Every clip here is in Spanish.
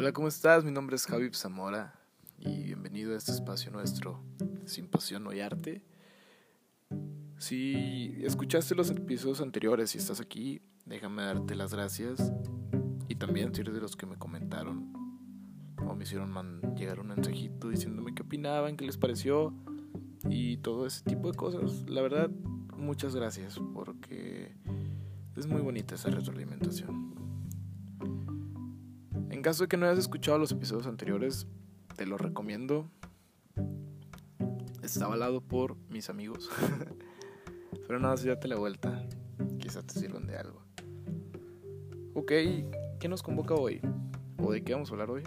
Hola, ¿cómo estás? Mi nombre es Javi Zamora y bienvenido a este espacio nuestro, Sin Pasión No hay Arte. Si escuchaste los episodios anteriores y estás aquí, déjame darte las gracias y también si eres de los que me comentaron o me hicieron llegar un mensajito diciéndome qué opinaban, qué les pareció y todo ese tipo de cosas. La verdad, muchas gracias porque es muy bonita esa retroalimentación. En caso de que no hayas escuchado los episodios anteriores, te lo recomiendo. Está avalado por mis amigos. Pero nada, si date la vuelta. Quizás te sirvan de algo. Ok, ¿qué nos convoca hoy? ¿O de qué vamos a hablar hoy?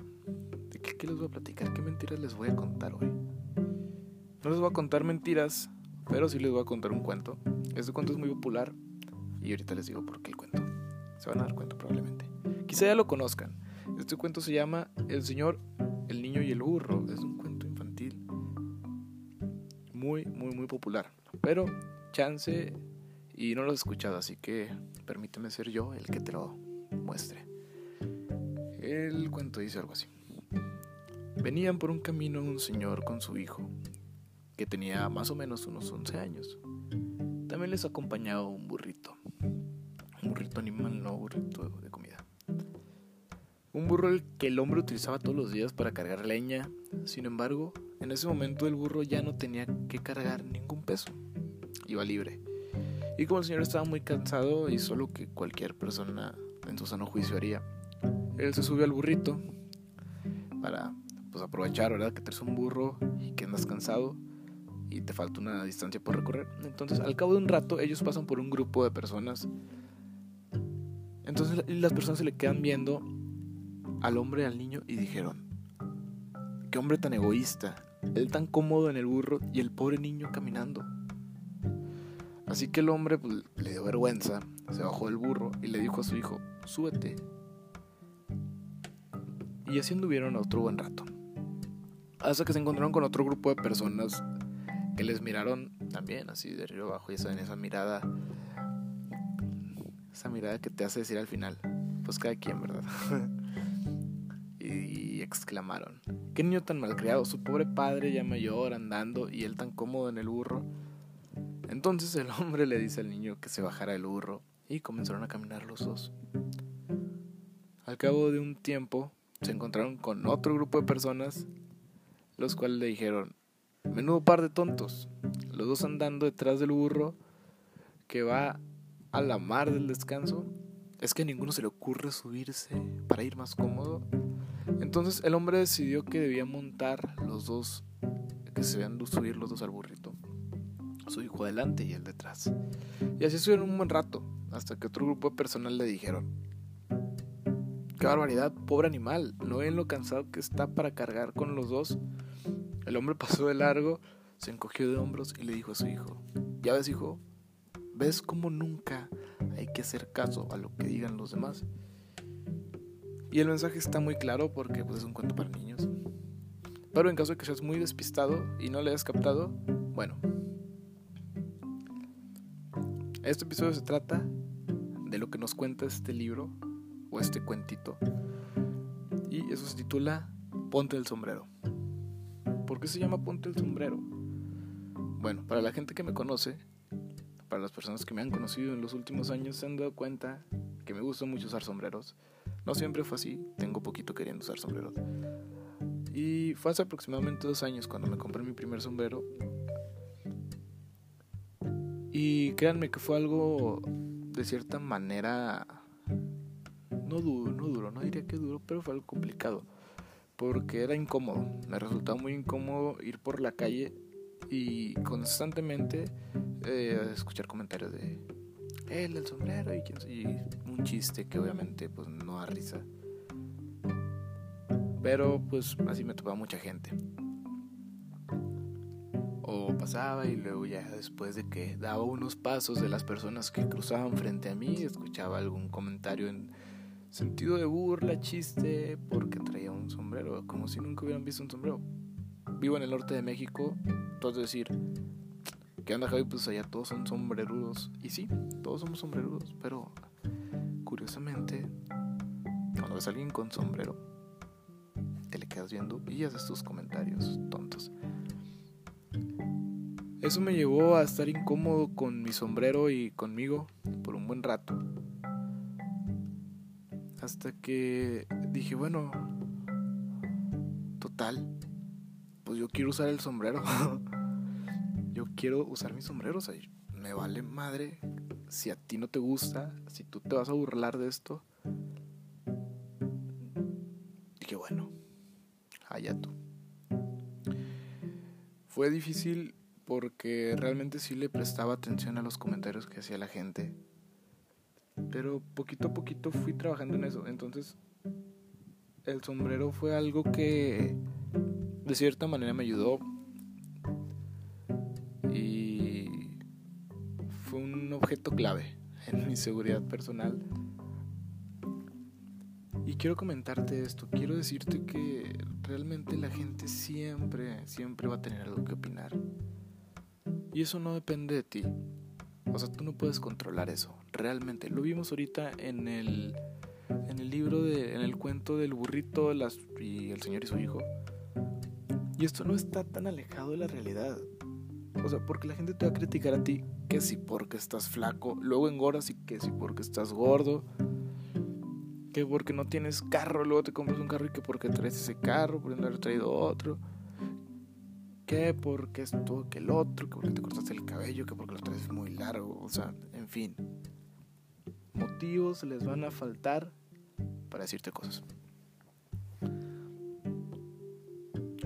¿De qué, les voy a platicar? ¿Qué mentiras les voy a contar hoy? No les voy a contar mentiras, pero sí les voy a contar un cuento. Este cuento es muy popular y ahorita les digo por qué el cuento. Se van a dar cuenta probablemente. Quizá ya lo conozcan. Este cuento se llama El Señor, el Niño y el Burro. Es un cuento infantil muy, muy, muy popular. Pero chance y no lo he escuchado, así que permíteme ser yo el que te lo muestre. El cuento dice algo así. Venían por un camino un señor con su hijo, que tenía más o menos unos 11 años. También les acompañaba un burrito. Un burrito animal, no burrito de un burro que el hombre utilizaba todos los días para cargar leña. Sin embargo, en ese momento el burro ya no tenía que cargar ningún peso. Iba libre. Y como el señor estaba muy cansado y solo que cualquier persona en su sano juicio haría, él se subió al burrito para pues, aprovechar, ¿verdad? Que traes un burro y que andas cansado y te falta una distancia por recorrer. Entonces, al cabo de un rato, ellos pasan por un grupo de personas. Entonces, las personas se le quedan viendo al hombre y al niño y dijeron, qué hombre tan egoísta, él tan cómodo en el burro y el pobre niño caminando. Así que el hombre pues, le dio vergüenza, se bajó del burro y le dijo a su hijo, súbete. Y así anduvieron otro buen rato. Hasta que se encontraron con otro grupo de personas que les miraron también así de arriba abajo y esa, esa mirada, esa mirada que te hace decir al final, pues cada quien, ¿verdad? exclamaron, qué niño tan malcriado, su pobre padre ya mayor andando y él tan cómodo en el burro. Entonces el hombre le dice al niño que se bajara el burro y comenzaron a caminar los dos. Al cabo de un tiempo se encontraron con otro grupo de personas, los cuales le dijeron, menudo par de tontos, los dos andando detrás del burro que va a la mar del descanso. Es que a ninguno se le ocurre subirse para ir más cómodo. Entonces el hombre decidió que debía montar los dos, que se vean subir los dos al burrito. Su hijo adelante y él detrás. Y así estuvieron un buen rato, hasta que otro grupo de personas le dijeron, qué barbaridad, pobre animal, ¿no ven lo cansado que está para cargar con los dos? El hombre pasó de largo, se encogió de hombros y le dijo a su hijo, ya ves hijo, ves cómo nunca hay que hacer caso a lo que digan los demás. Y el mensaje está muy claro porque pues, es un cuento para niños. Pero en caso de que seas muy despistado y no le hayas captado, bueno. Este episodio se trata de lo que nos cuenta este libro o este cuentito. Y eso se titula Ponte el sombrero. ¿Por qué se llama Ponte el sombrero? Bueno, para la gente que me conoce, para las personas que me han conocido en los últimos años, se han dado cuenta que me gusta mucho usar sombreros. No siempre fue así, tengo poquito queriendo usar sombreros. Y fue hace aproximadamente dos años cuando me compré mi primer sombrero. Y créanme que fue algo de cierta manera no duro, no duro, no diría que duro, pero fue algo complicado. Porque era incómodo, me resultaba muy incómodo ir por la calle y constantemente eh, escuchar comentarios de él el sombrero y, y un chiste que obviamente pues no da risa. Pero pues así me topaba mucha gente. O pasaba y luego ya después de que daba unos pasos de las personas que cruzaban frente a mí, escuchaba algún comentario en sentido de burla, chiste, porque traía un sombrero, como si nunca hubieran visto un sombrero. Vivo en el norte de México, entonces decir, ¿Qué onda, Javi? Pues allá todos son sombrerudos. Y sí, todos somos sombrerudos, pero curiosamente, cuando ves a alguien con sombrero, quedas viendo y haces tus comentarios tontos. Eso me llevó a estar incómodo con mi sombrero y conmigo por un buen rato. Hasta que dije, bueno, total, pues yo quiero usar el sombrero. yo quiero usar mi sombrero, o sea, me vale madre si a ti no te gusta, si tú te vas a burlar de esto. Dije, bueno, allá tú. Fue difícil porque realmente sí le prestaba atención a los comentarios que hacía la gente. Pero poquito a poquito fui trabajando en eso. Entonces, el sombrero fue algo que de cierta manera me ayudó. Objeto clave en mi seguridad personal. Y quiero comentarte esto, quiero decirte que realmente la gente siempre, siempre va a tener algo que opinar. Y eso no depende de ti. O sea, tú no puedes controlar eso, realmente. Lo vimos ahorita en el, en el libro, de, en el cuento del burrito y el señor y su hijo. Y esto no está tan alejado de la realidad. O sea, porque la gente te va a criticar a ti que si porque estás flaco, luego engordas y que si porque estás gordo, que porque no tienes carro, luego te compras un carro y que porque traes ese carro, por no haber traído otro qué, porque esto, que el otro, que porque te cortaste el cabello, que porque lo traes muy largo, o sea, en fin. Motivos les van a faltar para decirte cosas.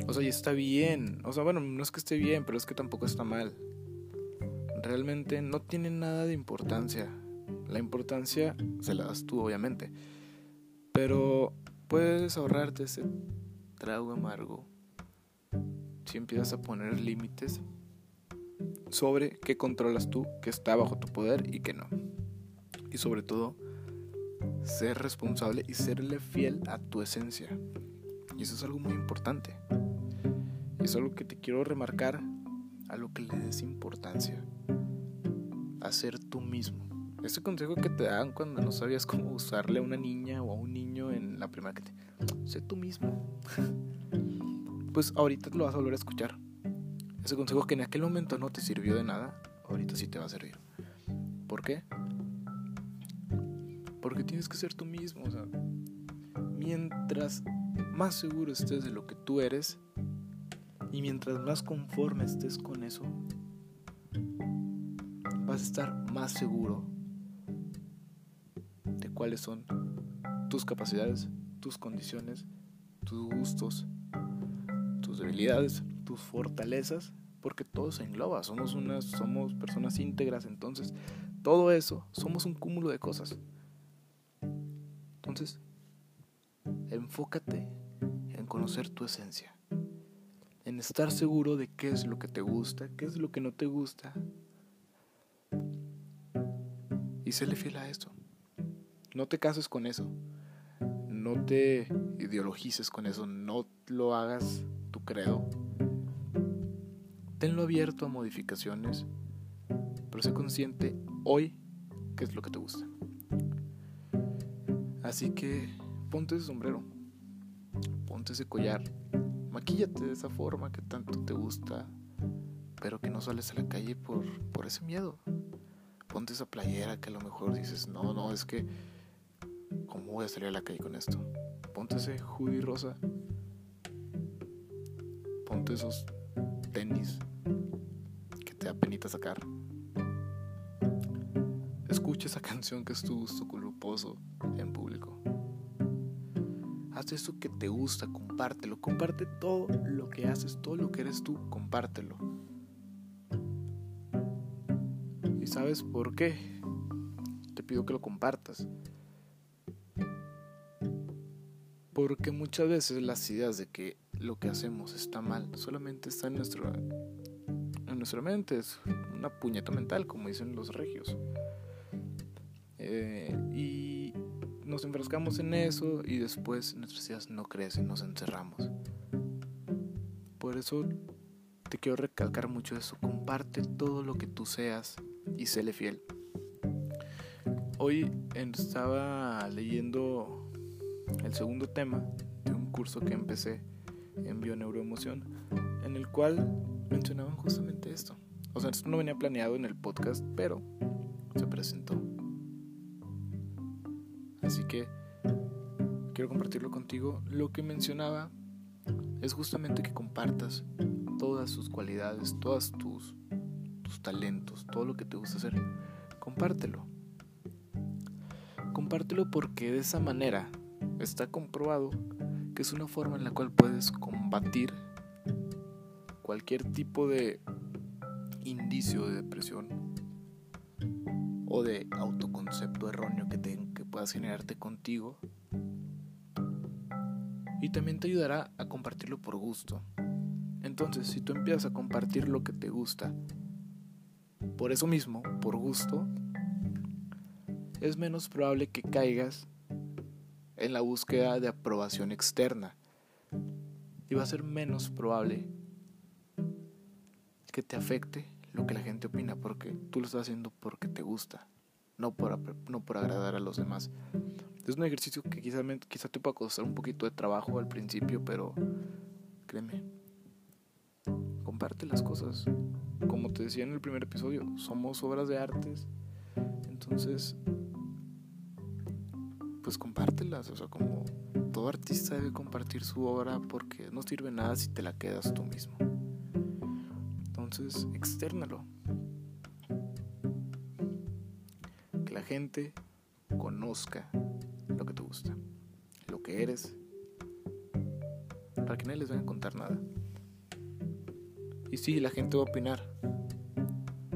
O sea, y está bien. O sea, bueno, no es que esté bien, pero es que tampoco está mal. Realmente no tiene nada de importancia. La importancia se la das tú, obviamente. Pero puedes ahorrarte ese trago amargo si empiezas a poner límites sobre qué controlas tú, qué está bajo tu poder y qué no. Y sobre todo, ser responsable y serle fiel a tu esencia. Y eso es algo muy importante. Y es algo que te quiero remarcar a lo que le des importancia. A ser tú mismo. Ese consejo que te dan cuando no sabías cómo usarle a una niña o a un niño en la primera que te... Sé tú mismo. pues ahorita lo vas a volver a escuchar. Ese consejo que en aquel momento no te sirvió de nada, ahorita sí te va a servir. ¿Por qué? Porque tienes que ser tú mismo. Mientras más seguro estés de lo que tú eres y mientras más conforme estés con eso, a estar más seguro de cuáles son tus capacidades, tus condiciones, tus gustos debilidades, tus fortalezas, porque todo se engloba, somos unas somos personas íntegras, entonces todo eso somos un cúmulo de cosas. Entonces, enfócate en conocer tu esencia, en estar seguro de qué es lo que te gusta, qué es lo que no te gusta. Y séle fiel a eso. No te cases con eso. No te ideologices con eso. No lo hagas creo. Tenlo abierto a modificaciones, pero sé consciente hoy qué es lo que te gusta. Así que ponte ese sombrero, ponte ese collar, maquíllate de esa forma que tanto te gusta, pero que no sales a la calle por, por ese miedo. Ponte esa playera que a lo mejor dices, no, no, es que, ¿cómo voy a salir a la calle con esto? Ponte ese hoodie rosa ponte esos tenis que te da penita sacar. Escucha esa canción que es tu gusto culposo en público. Haz eso que te gusta, compártelo. Comparte todo lo que haces, todo lo que eres tú, compártelo. Sabes por qué? Te pido que lo compartas. Porque muchas veces las ideas de que lo que hacemos está mal, solamente está en, nuestro, en nuestra mente, es una puñeta mental, como dicen los regios. Eh, y nos enfrascamos en eso y después nuestras ideas no crecen, nos encerramos. Por eso te quiero recalcar mucho eso, comparte todo lo que tú seas y séle fiel. Hoy estaba leyendo el segundo tema de un curso que empecé en Bioneuroemoción, en el cual mencionaban justamente esto. O sea, esto no venía planeado en el podcast, pero se presentó. Así que quiero compartirlo contigo. Lo que mencionaba es justamente que compartas todas sus cualidades, todas tus, tus talentos, todo lo que te gusta hacer. Compártelo. Compártelo porque de esa manera está comprobado que es una forma en la cual puedes combatir cualquier tipo de indicio de depresión o de autoconcepto erróneo que, te, que puedas generarte contigo. Y también te ayudará a compartirlo por gusto. Entonces, si tú empiezas a compartir lo que te gusta, por eso mismo, por gusto, es menos probable que caigas en la búsqueda de aprobación externa. Y va a ser menos probable que te afecte lo que la gente opina, porque tú lo estás haciendo porque te gusta, no por, no por agradar a los demás. Es un ejercicio que quizá, quizá te pueda costar un poquito de trabajo al principio, pero créeme, comparte las cosas. Como te decía en el primer episodio, somos obras de artes, entonces pues compártelas, o sea, como todo artista debe compartir su obra porque no sirve nada si te la quedas tú mismo. Entonces, externalo. Que la gente conozca lo que te gusta, lo que eres, para que nadie les venga a contar nada. Y sí, la gente va a opinar,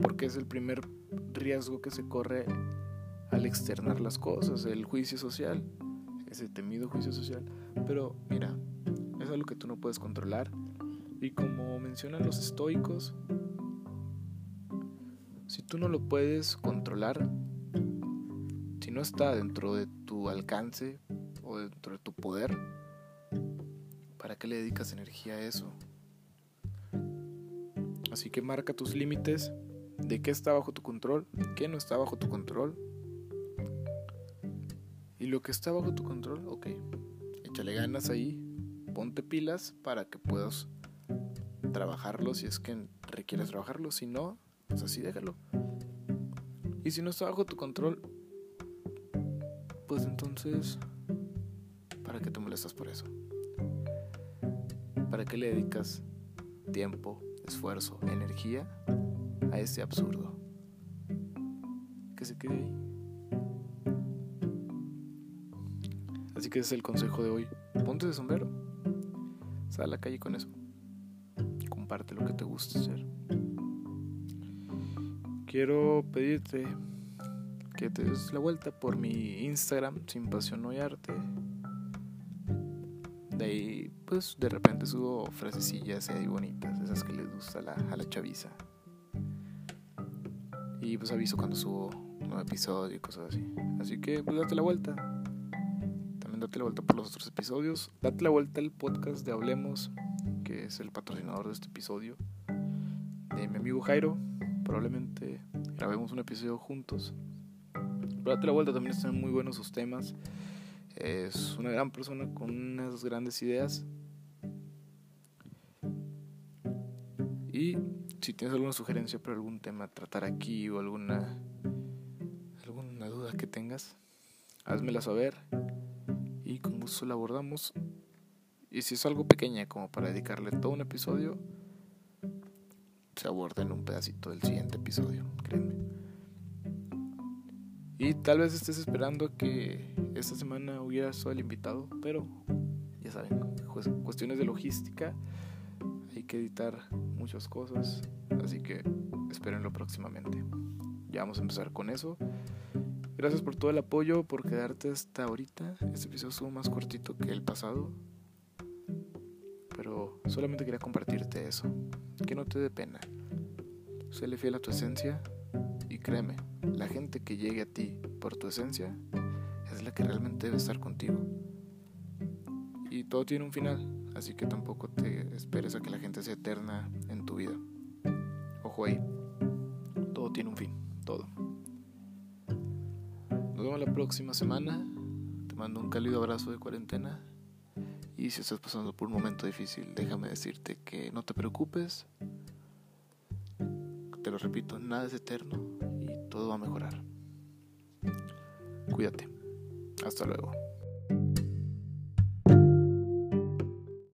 porque es el primer riesgo que se corre al externar las cosas, el juicio social, ese temido juicio social. Pero mira, es algo que tú no puedes controlar. Y como mencionan los estoicos, si tú no lo puedes controlar, si no está dentro de tu alcance o dentro de tu poder, ¿para qué le dedicas energía a eso? Así que marca tus límites de qué está bajo tu control, qué no está bajo tu control y lo que está bajo tu control, ok, échale ganas ahí, ponte pilas para que puedas trabajarlo si es que requieres trabajarlo, si no, pues así déjalo. Y si no está bajo tu control, pues entonces, ¿para qué te molestas por eso? ¿Para qué le dedicas tiempo, esfuerzo, energía a ese absurdo? Que se quede ahí. Así que ese es el consejo de hoy. Ponte de sombrero. Sal a la calle con eso. Comparte lo que te gusta hacer. Quiero pedirte que te des la vuelta por mi Instagram, sin pasión no hay arte. De ahí, pues de repente subo frasecillas ahí bonitas, que les gusta a la, a la chaviza. Y pues aviso cuando subo un nuevo episodio y cosas así. Así que pues date la vuelta date la vuelta por los otros episodios. Date la vuelta al podcast de Hablemos, que es el patrocinador de este episodio. De mi amigo Jairo. Probablemente grabemos un episodio juntos. Pero date la vuelta, también están muy buenos sus temas. Es una gran persona con unas grandes ideas. Y si tienes alguna sugerencia para algún tema a tratar aquí o alguna alguna duda que tengas, házmela saber la abordamos. Y si es algo pequeña como para dedicarle todo un episodio, se aborda en un pedacito del siguiente episodio, créeme. Y tal vez estés esperando que esta semana hubiera sido el invitado, pero ya saben, cuestiones de logística, que editar muchas cosas, así que espérenlo próximamente. Ya vamos a empezar con eso. Gracias por todo el apoyo, por quedarte hasta ahorita. Este episodio estuvo más cortito que el pasado. Pero solamente quería compartirte eso. Que no te dé pena. Séle fiel a tu esencia y créeme, la gente que llegue a ti por tu esencia es la que realmente debe estar contigo. Y todo tiene un final, así que tampoco te esperes a que la gente sea eterna en tu vida. Ojo ahí, todo tiene un fin, todo la próxima semana. Te mando un cálido abrazo de cuarentena. Y si estás pasando por un momento difícil, déjame decirte que no te preocupes. Te lo repito, nada es eterno y todo va a mejorar. Cuídate. Hasta luego.